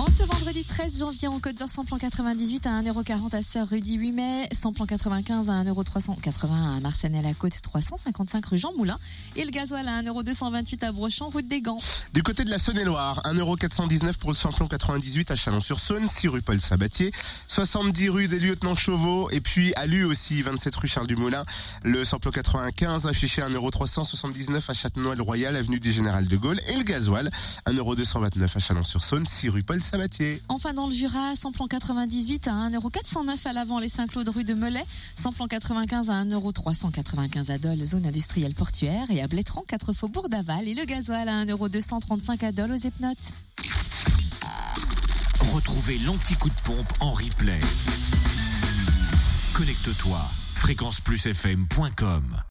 En ce vendredi 13 janvier, en Côte d'Or, samplon 98 à 1,40€ à Sœur Rudy 8 mai, samplon 95 à 1,380€ à Marseille à la Côte 355 rue Jean Moulin et le gasoil à 1,228€ à Brochon, route des Gants. Du côté de la Saône-et-Loire, 1,419€ pour le samplon 98 à Chalon-sur-Saône, 6 rue Paul Sabatier, 70 rue des Lieutenants Chauveau et puis à Lu aussi, 27 rue Charles Dumoulin. Le samplon 95 affiché à 1,379€ à Châtenois-le-Royal, avenue du Général de Gaulle et le gasoil 1,229€ à Chalon-sur-Saône, 6 rue Paul Sabatier. Enfin, dans le Jura, samplon 98 à 1,409€ à l'avant les Saint-Claude rue de Melay, samplon 95 à 1,395€ à Dole, zone industrielle portuaire et à Blétran, 4 faubourg d'Aval et le gasoil à 1,235€ à Dole aux Epnotes. Retrouvez l'anti-coup de pompe en replay. Connecte-toi, fréquenceplusfm.com.